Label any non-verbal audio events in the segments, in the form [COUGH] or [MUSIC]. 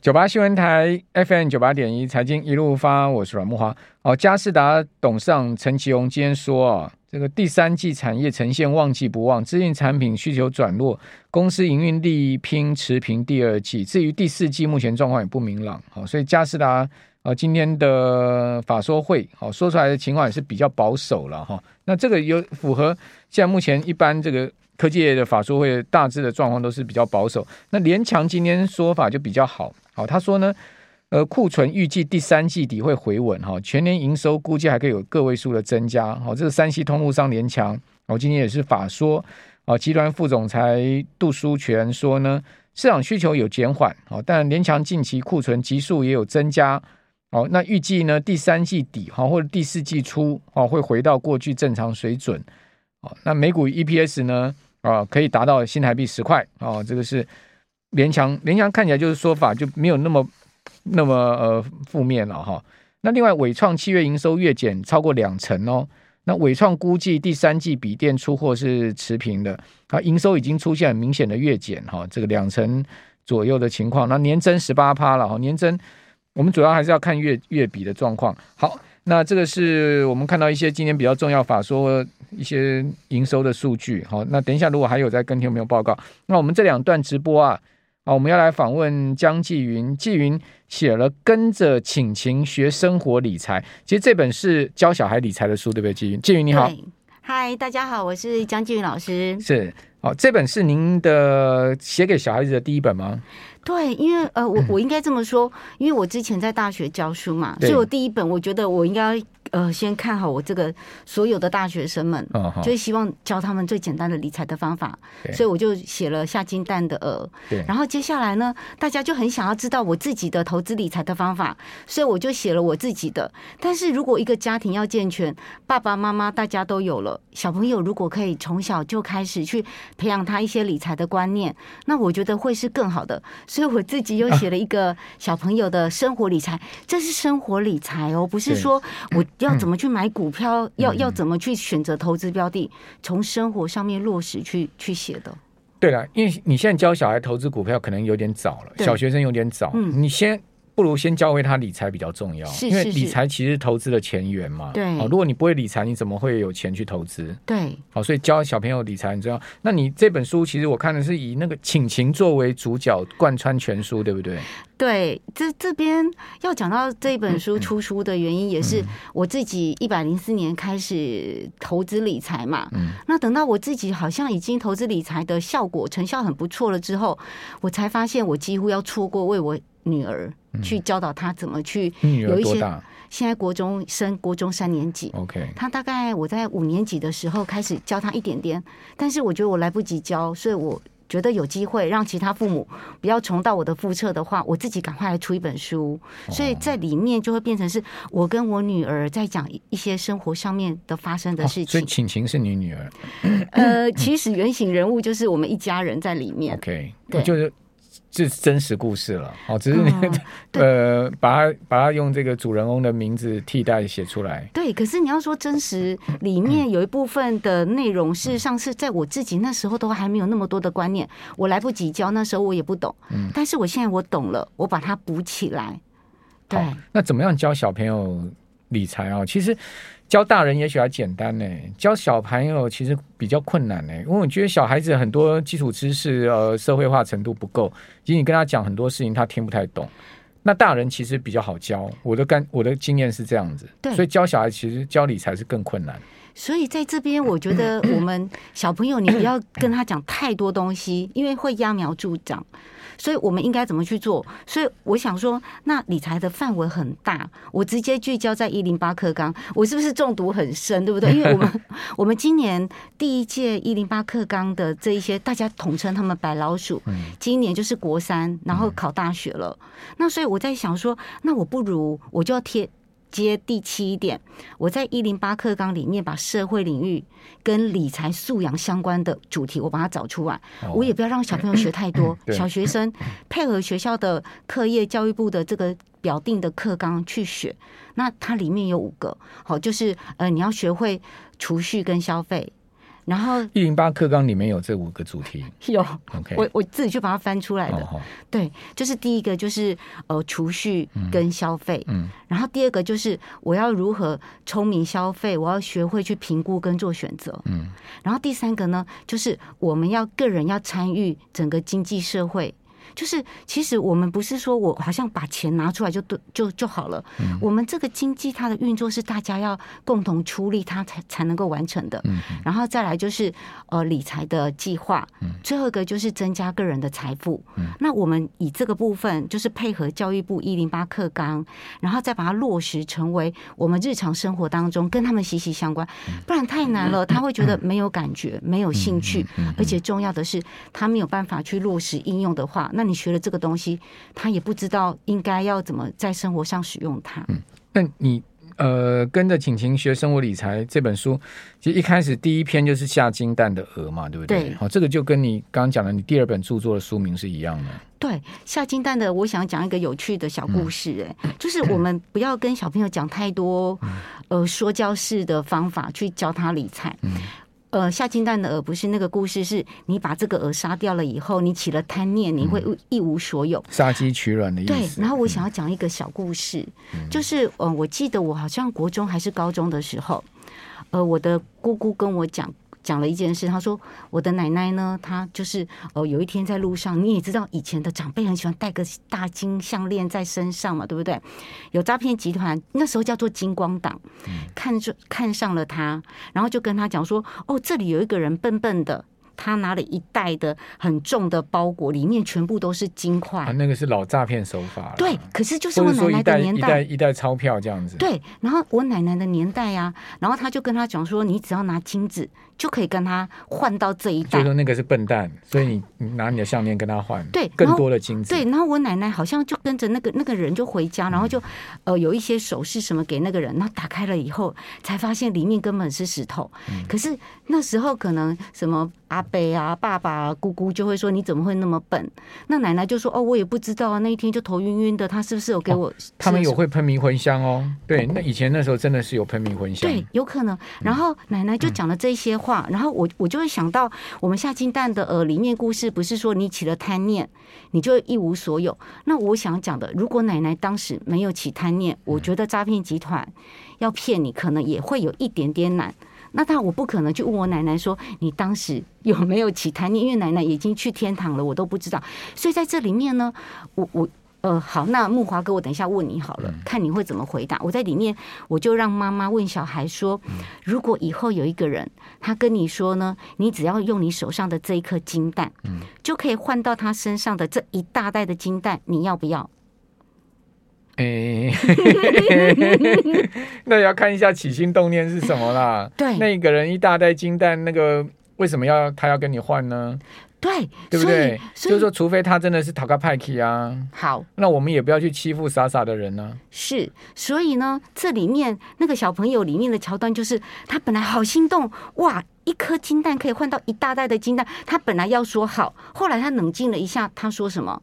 九八新闻台 FM 九八点一财经一路发，我是阮慕华。哦，嘉士达董事长陈其荣今天说啊，这个第三季产业呈现旺季不旺，资讯产品需求转弱，公司营运力拼持平第二季。至于第四季，目前状况也不明朗。好，所以嘉士达啊，今天的法说会，好说出来的情况也是比较保守了哈。那这个有符合现在目前一般这个。科技业的法说会大致的状况都是比较保守。那联强今天说法就比较好，好，他说呢，呃，库存预计第三季底会回稳哈，全年营收估计还可以有个位数的增加。好，这个三 C 通路商联强，我今天也是法说，啊，集团副总裁杜书全说呢，市场需求有减缓，哦，但联强近期库存急速也有增加，好，那预计呢第三季底哈或者第四季初啊会回到过去正常水准，哦，那每股 EPS 呢？啊，可以达到新台币十块哦，这个是联强，联强看起来就是说法就没有那么那么呃负面了哈。那另外伟创七月营收月减超过两成哦，那伟创估计第三季笔电出货是持平的，它营收已经出现很明显的月减哈，这个两成左右的情况，那年增十八趴了哈，年增我们主要还是要看月月比的状况。好，那这个是我们看到一些今天比较重要法说。一些营收的数据，好，那等一下如果还有再跟听众朋友报告，那我们这两段直播啊，啊，我们要来访问江继云，继云写了《跟着晴晴学生活理财》，其实这本是教小孩理财的书，对不对？继云，继云你好，嗨，大家好，我是江继云老师，是，好，这本是您的写给小孩子的第一本吗？对，因为呃，我我应该这么说，因为我之前在大学教书嘛，所以我第一本我觉得我应该。呃，先看好我这个所有的大学生们，哦、就是希望教他们最简单的理财的方法，所以我就写了下金蛋的鹅。然后接下来呢，大家就很想要知道我自己的投资理财的方法，所以我就写了我自己的。但是如果一个家庭要健全，爸爸妈妈大家都有了，小朋友如果可以从小就开始去培养他一些理财的观念，那我觉得会是更好的。所以我自己又写了一个小朋友的生活理财，啊、这是生活理财哦，不是说我。要怎么去买股票？嗯、要要怎么去选择投资标的？从生活上面落实去去写的。对了，因为你现在教小孩投资股票可能有点早了，小学生有点早。嗯，你先。不如先教会他理财比较重要，因为理财其实投资的前缘嘛。对，如果你不会理财，你怎么会有钱去投资？对，好，所以教小朋友理财，很重要？那你这本书其实我看的是以那个请情作为主角，贯穿全书，对不对？对，这这边要讲到这本书出书的原因，也是我自己一百零四年开始投资理财嘛。嗯，那等到我自己好像已经投资理财的效果成效很不错了之后，我才发现我几乎要错过为我。女儿去教导她怎么去有一些，现在国中升国中三年级，OK，他大概我在五年级的时候开始教他一点点，但是我觉得我来不及教，所以我觉得有机会让其他父母不要重蹈我的覆辙的话，我自己赶快来出一本书，所以在里面就会变成是我跟我女儿在讲一些生活上面的发生的事情。所以晴晴是你女儿？呃，其实原型人物就是我们一家人在里面。OK，对，就是。这是真实故事了，哦，只是你、[LAUGHS] 嗯、呃，把它把它用这个主人翁的名字替代写出来。对，可是你要说真实，里面有一部分的内容，事实上是在我自己那时候都还没有那么多的观念，我来不及教，那时候我也不懂。嗯，但是我现在我懂了，我把它补起来。对，那怎么样教小朋友理财啊？其实。教大人也许还简单呢，教小朋友其实比较困难呢，因为我觉得小孩子很多基础知识呃社会化程度不够，其实你跟他讲很多事情他听不太懂。那大人其实比较好教，我的干我的经验是这样子，所以教小孩其实教理财是更困难。所以在这边，我觉得我们小朋友你不要跟他讲太多东西，因为会揠苗助长。所以我们应该怎么去做？所以我想说，那理财的范围很大，我直接聚焦在一零八课纲，我是不是中毒很深，对不对？因为我们 [LAUGHS] 我们今年第一届一零八课纲的这一些，大家统称他们白老鼠，今年就是国三，然后考大学了。那所以我在想说，那我不如我就要贴。接第七点，我在一零八课纲里面把社会领域跟理财素养相关的主题，我把它找出来。我也不要让小朋友学太多，[COUGHS] 小学生配合学校的课业，教育部的这个表定的课纲去学。那它里面有五个，好，就是呃，你要学会储蓄跟消费。然后一零八课纲里面有这五个主题，有，OK，我我自己去把它翻出来的。哦、对，就是第一个就是呃储蓄跟消费，嗯，然后第二个就是我要如何聪明消费，我要学会去评估跟做选择，嗯，然后第三个呢，就是我们要个人要参与整个经济社会。就是，其实我们不是说我好像把钱拿出来就对就就好了。嗯。我们这个经济它的运作是大家要共同出力，它才才能够完成的。嗯。然后再来就是呃理财的计划。嗯。最后一个就是增加个人的财富。嗯。那我们以这个部分就是配合教育部一零八课纲，然后再把它落实成为我们日常生活当中跟他们息息相关。不然太难了，他会觉得没有感觉、没有兴趣，而且重要的是他没有办法去落实应用的话。那你学了这个东西，他也不知道应该要怎么在生活上使用它。嗯，那你呃跟着晴晴学生活理财这本书，其实一开始第一篇就是下金蛋的鹅嘛，对不对？好，这个就跟你刚刚讲的你第二本著作的书名是一样的。对，下金蛋的，我想讲一个有趣的小故事，哎、嗯，就是我们不要跟小朋友讲太多、嗯、呃说教式的方法去教他理财。嗯。呃，下金蛋的鹅不是那个故事，是你把这个鹅杀掉了以后，你起了贪念，你会一无所有。杀鸡取卵的意思。对，然后我想要讲一个小故事，嗯、就是呃，我记得我好像国中还是高中的时候，呃，我的姑姑跟我讲。讲了一件事，他说我的奶奶呢，她就是哦，有一天在路上，你也知道以前的长辈很喜欢戴个大金项链在身上嘛，对不对？有诈骗集团那时候叫做金光党，看就看上了他，然后就跟他讲说，哦，这里有一个人笨笨的。他拿了一袋的很重的包裹，里面全部都是金块。啊，那个是老诈骗手法。对，可是就是我奶奶的年代，一袋一袋钞票这样子。对，然后我奶奶的年代呀，然后他就跟他讲说，你只要拿金子就可以跟他换到这一袋。就说那个是笨蛋，所以你拿你的项链跟他换，对，更多的金子。对，然后我奶奶好像就跟着那个那个人就回家，然后就呃有一些首饰什么给那个人，然后打开了以后才发现里面根本是石头。嗯，可是那时候可能什么。阿伯啊，爸爸啊，姑姑就会说：“你怎么会那么笨？”那奶奶就说：“哦，我也不知道啊，那一天就头晕晕的。他是不是有给我？”他们有会喷迷魂香哦。对，那以前那时候真的是有喷迷魂香。对，有可能。然后奶奶就讲了这些话，然后我我就会想到，我们下金蛋的呃里面故事不是说你起了贪念，你就一无所有。那我想讲的，如果奶奶当时没有起贪念，我觉得诈骗集团要骗你，可能也会有一点点难。那他我不可能去问我奶奶说，你当时有没有起贪念，因为奶奶已经去天堂了，我都不知道。所以在这里面呢，我我呃好，那木华哥，我等一下问你好了，看你会怎么回答。我在里面我就让妈妈问小孩说，如果以后有一个人他跟你说呢，你只要用你手上的这一颗金蛋，就可以换到他身上的这一大袋的金蛋，你要不要？哎，[LAUGHS] 那也要看一下起心动念是什么啦。对，那个人一大袋金蛋，那个为什么要他要跟你换呢？对，对不对？就是说，除非他真的是讨个派气啊。好，那我们也不要去欺负傻傻的人呢、啊。是，所以呢，这里面那个小朋友里面的桥段，就是他本来好心动哇。一颗金蛋可以换到一大袋的金蛋，他本来要说好，后来他冷静了一下，他说什么？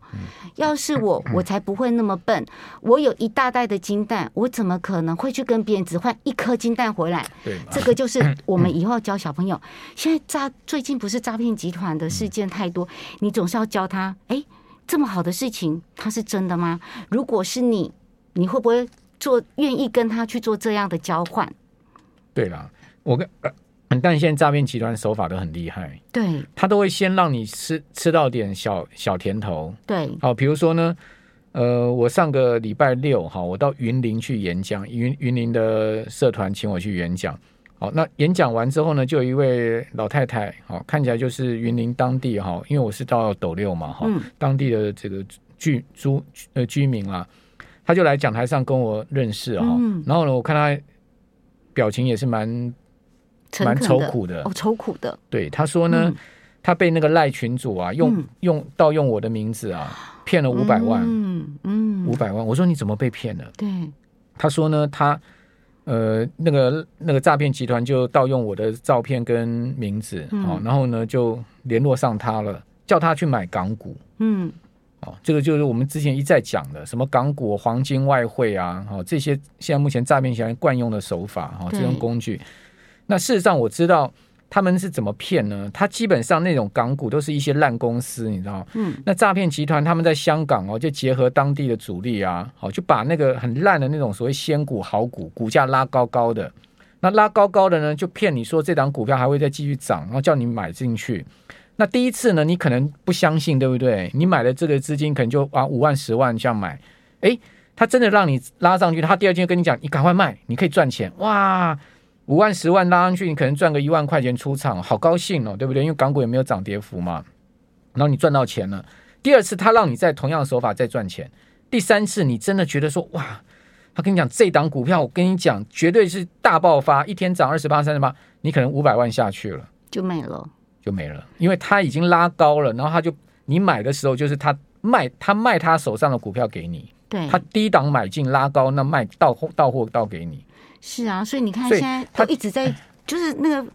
要是我，[COUGHS] 我才不会那么笨。我有一大袋的金蛋，我怎么可能会去跟别人只换一颗金蛋回来？对，这个就是我们以后要教小朋友。现在诈最近不是诈骗集团的事件太多，你总是要教他。哎，这么好的事情，它是真的吗？如果是你，你会不会做？愿意跟他去做这样的交换？对啦，我跟。但现在诈骗集团手法都很厉害，对，他都会先让你吃吃到点小小甜头，对，好，比如说呢，呃，我上个礼拜六哈，我到云林去演讲，云云林的社团请我去演讲，好，那演讲完之后呢，就有一位老太太，好，看起来就是云林当地哈，因为我是到斗六嘛哈，当地的这个居租呃居民啊，他就来讲台上跟我认识哈，然后呢，我看他表情也是蛮。蛮愁苦的哦，愁苦的。对，他说呢，嗯、他被那个赖群主啊，用、嗯、用盗用我的名字啊，骗了五百万。嗯嗯，五百万。我说你怎么被骗了？对，他说呢，他呃，那个那个诈骗集团就盗用我的照片跟名字，哦、嗯，然后呢就联络上他了，叫他去买港股。嗯，哦，这个就是我们之前一再讲的，什么港股、黄金、外汇啊，哦，这些现在目前诈骗集团惯用的手法，哈，这种工具。那事实上，我知道他们是怎么骗呢？他基本上那种港股都是一些烂公司，你知道吗？嗯，那诈骗集团他们在香港哦，就结合当地的主力啊，好，就把那个很烂的那种所谓仙股好股，股价拉高高的。那拉高高的呢，就骗你说这档股票还会再继续涨，然后叫你买进去。那第一次呢，你可能不相信，对不对？你买的这个资金可能就啊五万、十万这样买，诶，他真的让你拉上去，他第二天就跟你讲，你赶快卖，你可以赚钱，哇！五万、十万拉上去，你可能赚个一万块钱出场，好高兴哦，对不对？因为港股也没有涨跌幅嘛。然后你赚到钱了，第二次他让你在同样的手法再赚钱，第三次你真的觉得说哇，他跟你讲这档股票，我跟你讲绝对是大爆发，一天涨二十八、三十八，你可能五百万下去了，就没了，就没了，因为他已经拉高了，然后他就你买的时候就是他卖他卖他手上的股票给你，对，他低档买进拉高，那卖到货到货到给你。是啊，所以你看，现在他一直在，就是那个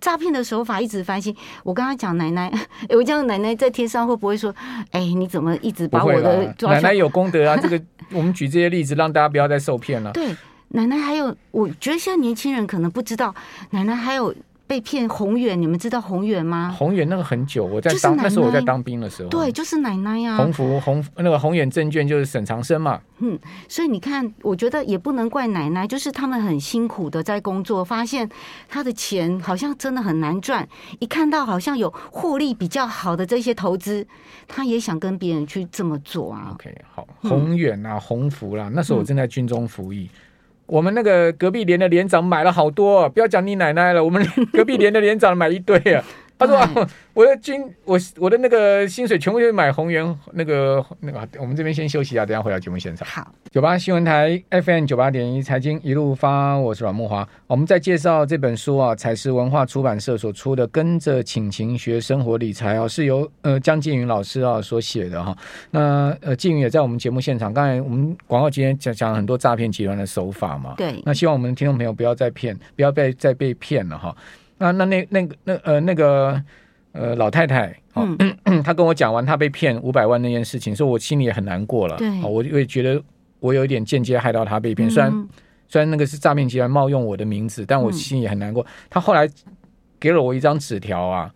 诈骗的手法一直翻新。我刚刚讲奶奶，[LAUGHS] 我讲奶奶在天上会不会说，哎，你怎么一直把我的奶奶有功德啊？[LAUGHS] 这个我们举这些例子，让大家不要再受骗了。对，奶奶还有，我觉得现在年轻人可能不知道，奶奶还有。被骗宏远，你们知道宏远吗？宏远那个很久，我在当奶奶那时候我在当兵的时候，对，就是奶奶呀、啊。宏福宏那个宏远证券就是沈长生嘛。嗯，所以你看，我觉得也不能怪奶奶，就是他们很辛苦的在工作，发现他的钱好像真的很难赚，一看到好像有获利比较好的这些投资，他也想跟别人去这么做啊。OK，好，宏远啊，宏福啦，那时候我正在军中服役。嗯我们那个隔壁连的连长买了好多，不要讲你奶奶了，我们隔壁连的连长买一堆啊。他说、啊：“ [LAUGHS] 我的金，我我的那个薪水全部就是买红源那个那个。我们这边先休息一下，等下回到节目现场。好，九八新闻台 FM 九八点一财经一路发，我是阮慕华。我们在介绍这本书啊，采石文化出版社所出的《跟着晴晴学生活理财》啊，是由呃江静云老师啊所写的哈。那呃静云也在我们节目现场。刚才我们广告今天讲讲了很多诈骗集团的手法嘛。对。那希望我们听众朋友不要再骗，不要被再被骗了哈。那那那那个那呃那个呃老太太，哦、嗯，[CLEARS THROAT] 她跟我讲完她被骗五百万那件事情，所以我心里也很难过了。对，我也觉得我有一点间接害到她被骗。虽然、嗯、虽然那个是诈骗集团冒用我的名字，但我心里也很难过。她、嗯、后来给了我一张纸条啊，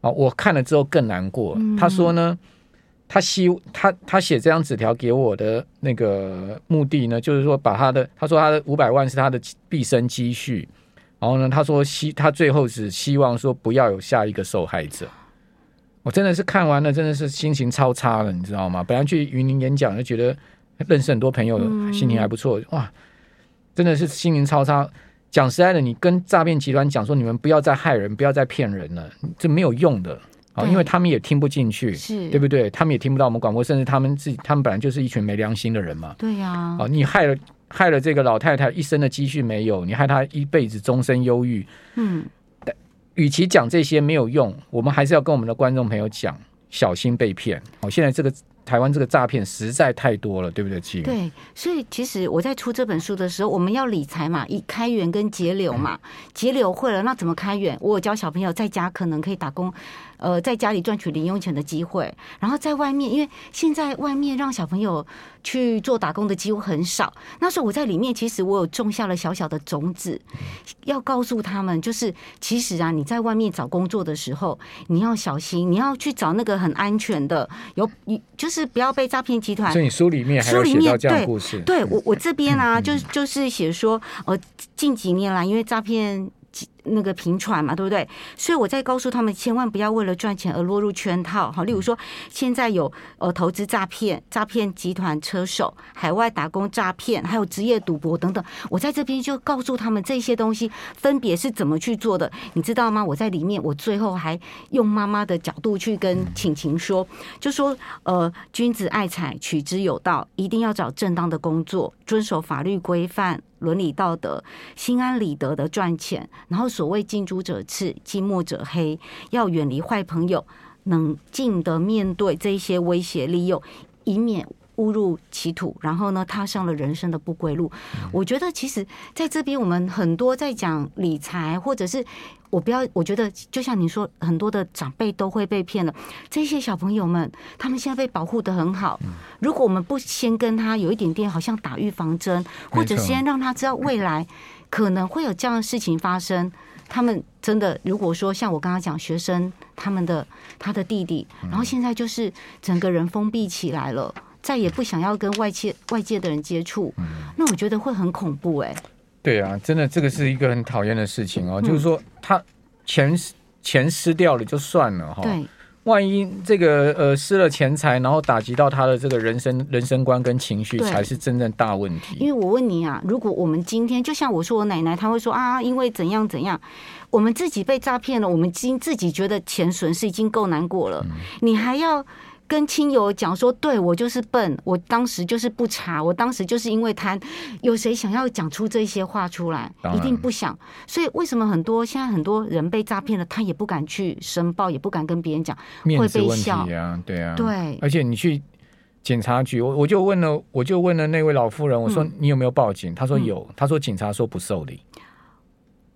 啊，我看了之后更难过。她、嗯、说呢，她希她她写这张纸条给我的那个目的呢，就是说把她的，她说她的五百万是她的毕生积蓄。然后呢，他说希他最后只希望说不要有下一个受害者。我真的是看完了，真的是心情超差了，你知道吗？本来去云林演讲就觉得认识很多朋友，心情还不错。哇，真的是心情超差。讲实在的，你跟诈骗集团讲说你们不要再害人，不要再骗人了，这没有用的啊，因为他们也听不进去，是对不对？他们也听不到我们广播，甚至他们自己，他们本来就是一群没良心的人嘛。对呀，啊，你害了。害了这个老太太一生的积蓄没有，你害她一辈子终身忧郁。嗯，但与其讲这些没有用，我们还是要跟我们的观众朋友讲，小心被骗。好，现在这个台湾这个诈骗实在太多了，对不对？对，所以其实我在出这本书的时候，我们要理财嘛，以开源跟节流嘛，节流会了，那怎么开源？我有教小朋友在家可能可以打工。呃，在家里赚取零用钱的机会，然后在外面，因为现在外面让小朋友去做打工的机会很少。那时候我在里面，其实我有种下了小小的种子，要告诉他们，就是其实啊，你在外面找工作的时候，你要小心，你要去找那个很安全的，有你就是不要被诈骗集团。所以你书里面还有写到这样故事。对，对我我这边啊，就是就是写说，呃，近几年来因为诈骗。那个频传嘛，对不对？所以我在告诉他们，千万不要为了赚钱而落入圈套。好，例如说，现在有呃投资诈骗、诈骗集团车手、海外打工诈骗，还有职业赌博等等。我在这边就告诉他们这些东西分别是怎么去做的，你知道吗？我在里面，我最后还用妈妈的角度去跟晴晴说，就说呃，君子爱财，取之有道，一定要找正当的工作，遵守法律规范。伦理道德、心安理得的赚钱，然后所谓近朱者赤，近墨者黑，要远离坏朋友，冷静的面对这些威胁利诱，以免误入歧途，然后呢，踏上了人生的不归路。嗯、我觉得，其实在这边，我们很多在讲理财，或者是我不要，我觉得就像你说，很多的长辈都会被骗了。这些小朋友们，他们现在被保护的很好。如果我们不先跟他有一点点，好像打预防针，或者先让他知道未来可能会有这样的事情发生，他们真的，如果说像我刚刚讲学生，他们的他的弟弟，然后现在就是整个人封闭起来了。再也不想要跟外界外界的人接触，嗯、那我觉得会很恐怖哎、欸。对啊，真的这个是一个很讨厌的事情哦。嗯、就是说，他钱钱失掉了就算了哈，对，万一这个呃失了钱财，然后打击到他的这个人生人生观跟情绪，才是真正大问题。因为我问你啊，如果我们今天就像我说我奶奶，她会说啊，因为怎样怎样，我们自己被诈骗了，我们今自己觉得钱损失已经够难过了，嗯、你还要。跟亲友讲说，对我就是笨，我当时就是不查，我当时就是因为贪。有谁想要讲出这些话出来？一定不想。所以为什么很多现在很多人被诈骗了，他也不敢去申报，也不敢跟别人讲，会被笑啊，对啊，对。而且你去警察局，我我就问了，我就问了那位老妇人，我说你有没有报警？他说有，他说警察说不受理。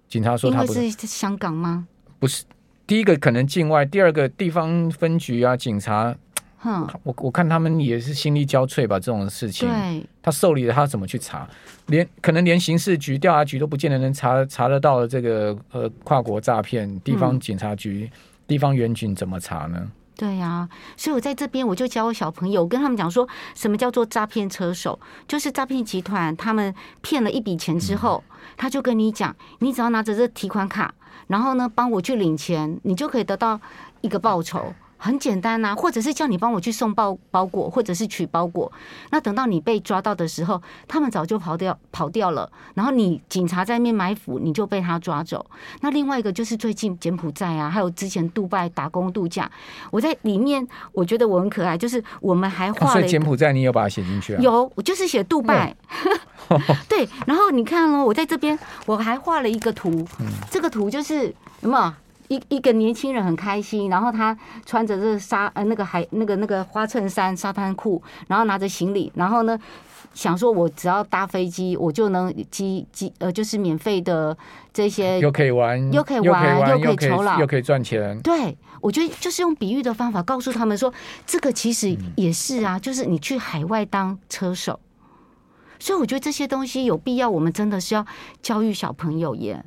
警察说他不是香港吗？不是，第一个可能境外，第二个地方分局啊，警察。哼，我我看他们也是心力交瘁吧，这种事情。对，他受理了，他怎么去查？连可能连刑事局、调查局都不见得能查查得到这个呃跨国诈骗，地方警察局、嗯、地方员警怎么查呢？对呀、啊，所以我在这边我就教我小朋友，我跟他们讲说什么叫做诈骗车手，就是诈骗集团他们骗了一笔钱之后，嗯、他就跟你讲，你只要拿着这提款卡，然后呢帮我去领钱，你就可以得到一个报酬。很简单呐，或者是叫你帮我去送包包裹，或者是取包裹。那等到你被抓到的时候，他们早就跑掉跑掉了。然后你警察在面埋伏，你就被他抓走。那另外一个就是最近柬埔寨啊，还有之前杜拜打工度假，我在里面我觉得我很可爱，就是我们还画了、啊。所以柬埔寨你有把它写进去啊？有，我就是写杜拜。嗯、[LAUGHS] 对，然后你看哦，我在这边我还画了一个图，嗯、这个图就是什么有？一一个年轻人很开心，然后他穿着这个沙呃那个海那个那个花衬衫沙滩裤，然后拿着行李，然后呢想说，我只要搭飞机，我就能机机呃就是免费的这些 [LAUGHS] 又可以玩又可以玩又可以酬劳又可以赚钱。对，我觉得就是用比喻的方法告诉他们说，这个其实也是啊，就是你去海外当车手，所以我觉得这些东西有必要，我们真的是要教育小朋友耶。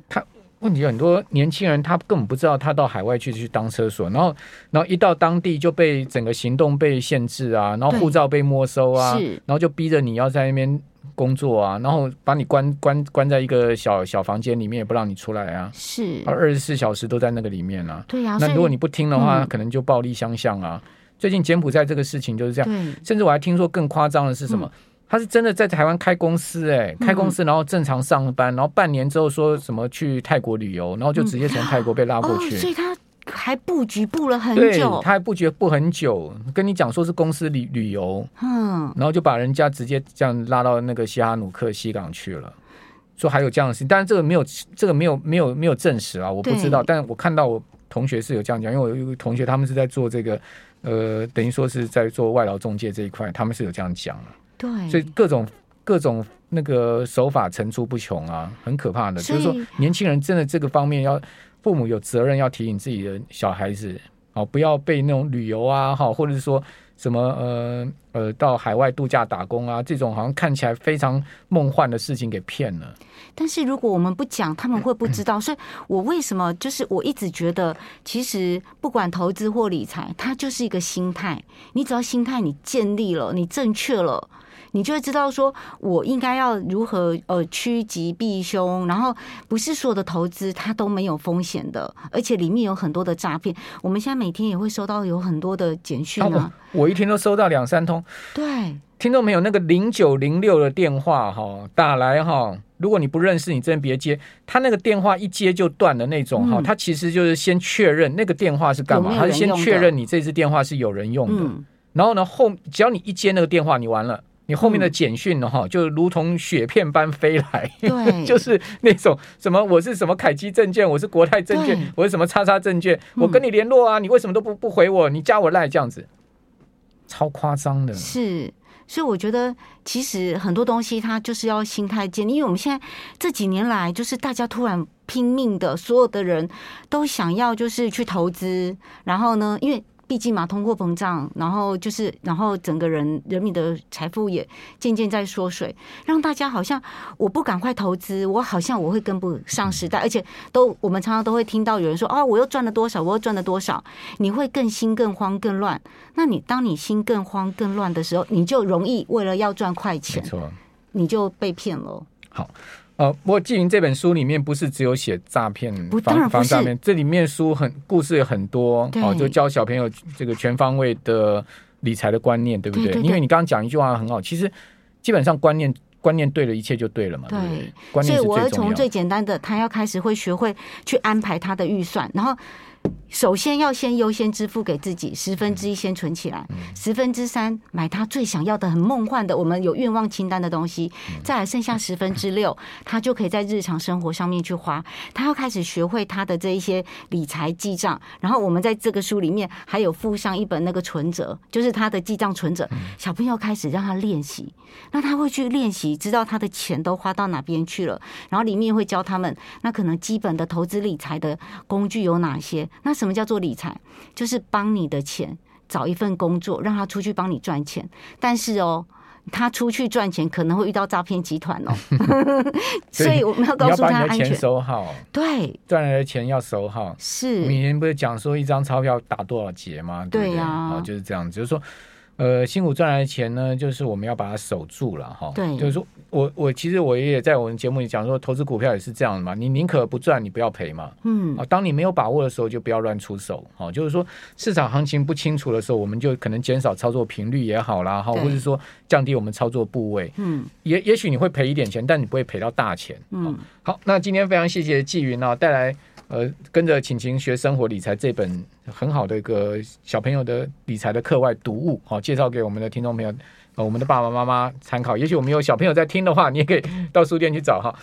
问题很多，年轻人他根本不知道他到海外去去当车所，然后，然后一到当地就被整个行动被限制啊，然后护照被没收啊，然后就逼着你要在那边工作啊，然后把你关关关在一个小小房间里面，也不让你出来啊，是，而二十四小时都在那个里面啊，对呀、啊，那如果你不听的话，可能就暴力相向啊。最近柬埔寨这个事情就是这样，甚至我还听说更夸张的是什么？他是真的在台湾开公司，哎，开公司然后正常上班，然后半年之后说什么去泰国旅游，然后就直接从泰国被拉过去。所以他还布局布了很久，他还布局布很久，跟你讲说是公司旅旅游，嗯，然后就把人家直接这样拉到那个西哈努克西港去了，说还有这样的事情，但是这个没有这个没有没有没有证实啊，我不知道，但我看到我同学是有这样讲，因为我有个同学他们是在做这个，呃，等于说是在做外劳中介这一块，他们是有这样讲对，所以各种各种那个手法层出不穷啊，很可怕的。以就是说，年轻人真的这个方面要父母有责任要提醒自己的小孩子，哦，不要被那种旅游啊，哈，或者是说什么呃呃到海外度假打工啊，这种好像看起来非常梦幻的事情给骗了。但是如果我们不讲，他们会不知道。所以我为什么就是我一直觉得，其实不管投资或理财，它就是一个心态。你只要心态你建立了，你正确了。你就会知道，说我应该要如何呃趋吉避凶，然后不是所有的投资它都没有风险的，而且里面有很多的诈骗。我们现在每天也会收到有很多的简讯啊，啊我，我一天都收到两三通。对，听到没有？那个零九零六的电话哈，打来哈，如果你不认识，你真别接。他那个电话一接就断的那种哈，嗯、他其实就是先确认那个电话是干嘛，他是先确认你这支电话是有人用的，嗯、然后呢后只要你一接那个电话，你完了。你后面的简讯呢？哈，就如同雪片般飞来，对，[LAUGHS] 就是那种什么我是什么凯基证券，我是国泰证券，我是什么叉叉证券，我跟你联络啊，你为什么都不不回我？你加我赖这样子，超夸张的。是，所以我觉得其实很多东西它就是要心态建立，因为我们现在这几年来就是大家突然拼命的，所有的人都想要就是去投资，然后呢，因为。毕竟嘛，通货膨胀，然后就是，然后整个人人民的财富也渐渐在缩水，让大家好像我不赶快投资，我好像我会跟不上时代，而且都我们常常都会听到有人说啊，我又赚了多少，我又赚了多少，你会更心更慌更乱。那你当你心更慌更乱的时候，你就容易为了要赚快钱，没错，你就被骗了。好。哦，不过纪云这本书里面不是只有写诈骗防防诈骗，这里面书很故事也很多哦，就教小朋友这个全方位的理财的观念，对不对？对对对，因为你刚刚讲一句话很好，其实基本上观念观念对了，一切就对了嘛。对，对观念。所以我要从最简单的，他要开始会学会去安排他的预算，然后。首先要先优先支付给自己十分之一，先存起来，十分之三买他最想要的、很梦幻的，我们有愿望清单的东西，再来剩下十分之六，他就可以在日常生活上面去花。他要开始学会他的这一些理财记账，然后我们在这个书里面还有附上一本那个存折，就是他的记账存折。小朋友开始让他练习，那他会去练习，知道他的钱都花到哪边去了，然后里面会教他们，那可能基本的投资理财的工具有哪些？那什么叫做理财？就是帮你的钱找一份工作，让他出去帮你赚钱。但是哦，他出去赚钱可能会遇到诈骗集团哦，[LAUGHS] 所以我们要告诉他安全，钱收好。对，赚来的钱要收好。是，我们以前不是讲说一张钞票打多少结吗？对呀，啊，就是这样，就是说。呃，辛苦赚来的钱呢，就是我们要把它守住了哈。对，就是说我我其实我也在我们节目里讲说，投资股票也是这样的嘛，你宁可不赚，你不要赔嘛。嗯，啊，当你没有把握的时候，就不要乱出手。哈，就是说市场行情不清楚的时候，我们就可能减少操作频率也好啦，哈，或者说降低我们操作部位。嗯，也也许你会赔一点钱，但你不会赔到大钱。嗯，好，那今天非常谢谢纪云啊，带来。呃，跟着晴晴学生活理财这本很好的一个小朋友的理财的课外读物，好，介绍给我们的听众朋友，呃，我们的爸爸妈妈参考。也许我们有小朋友在听的话，你也可以到书店去找哈。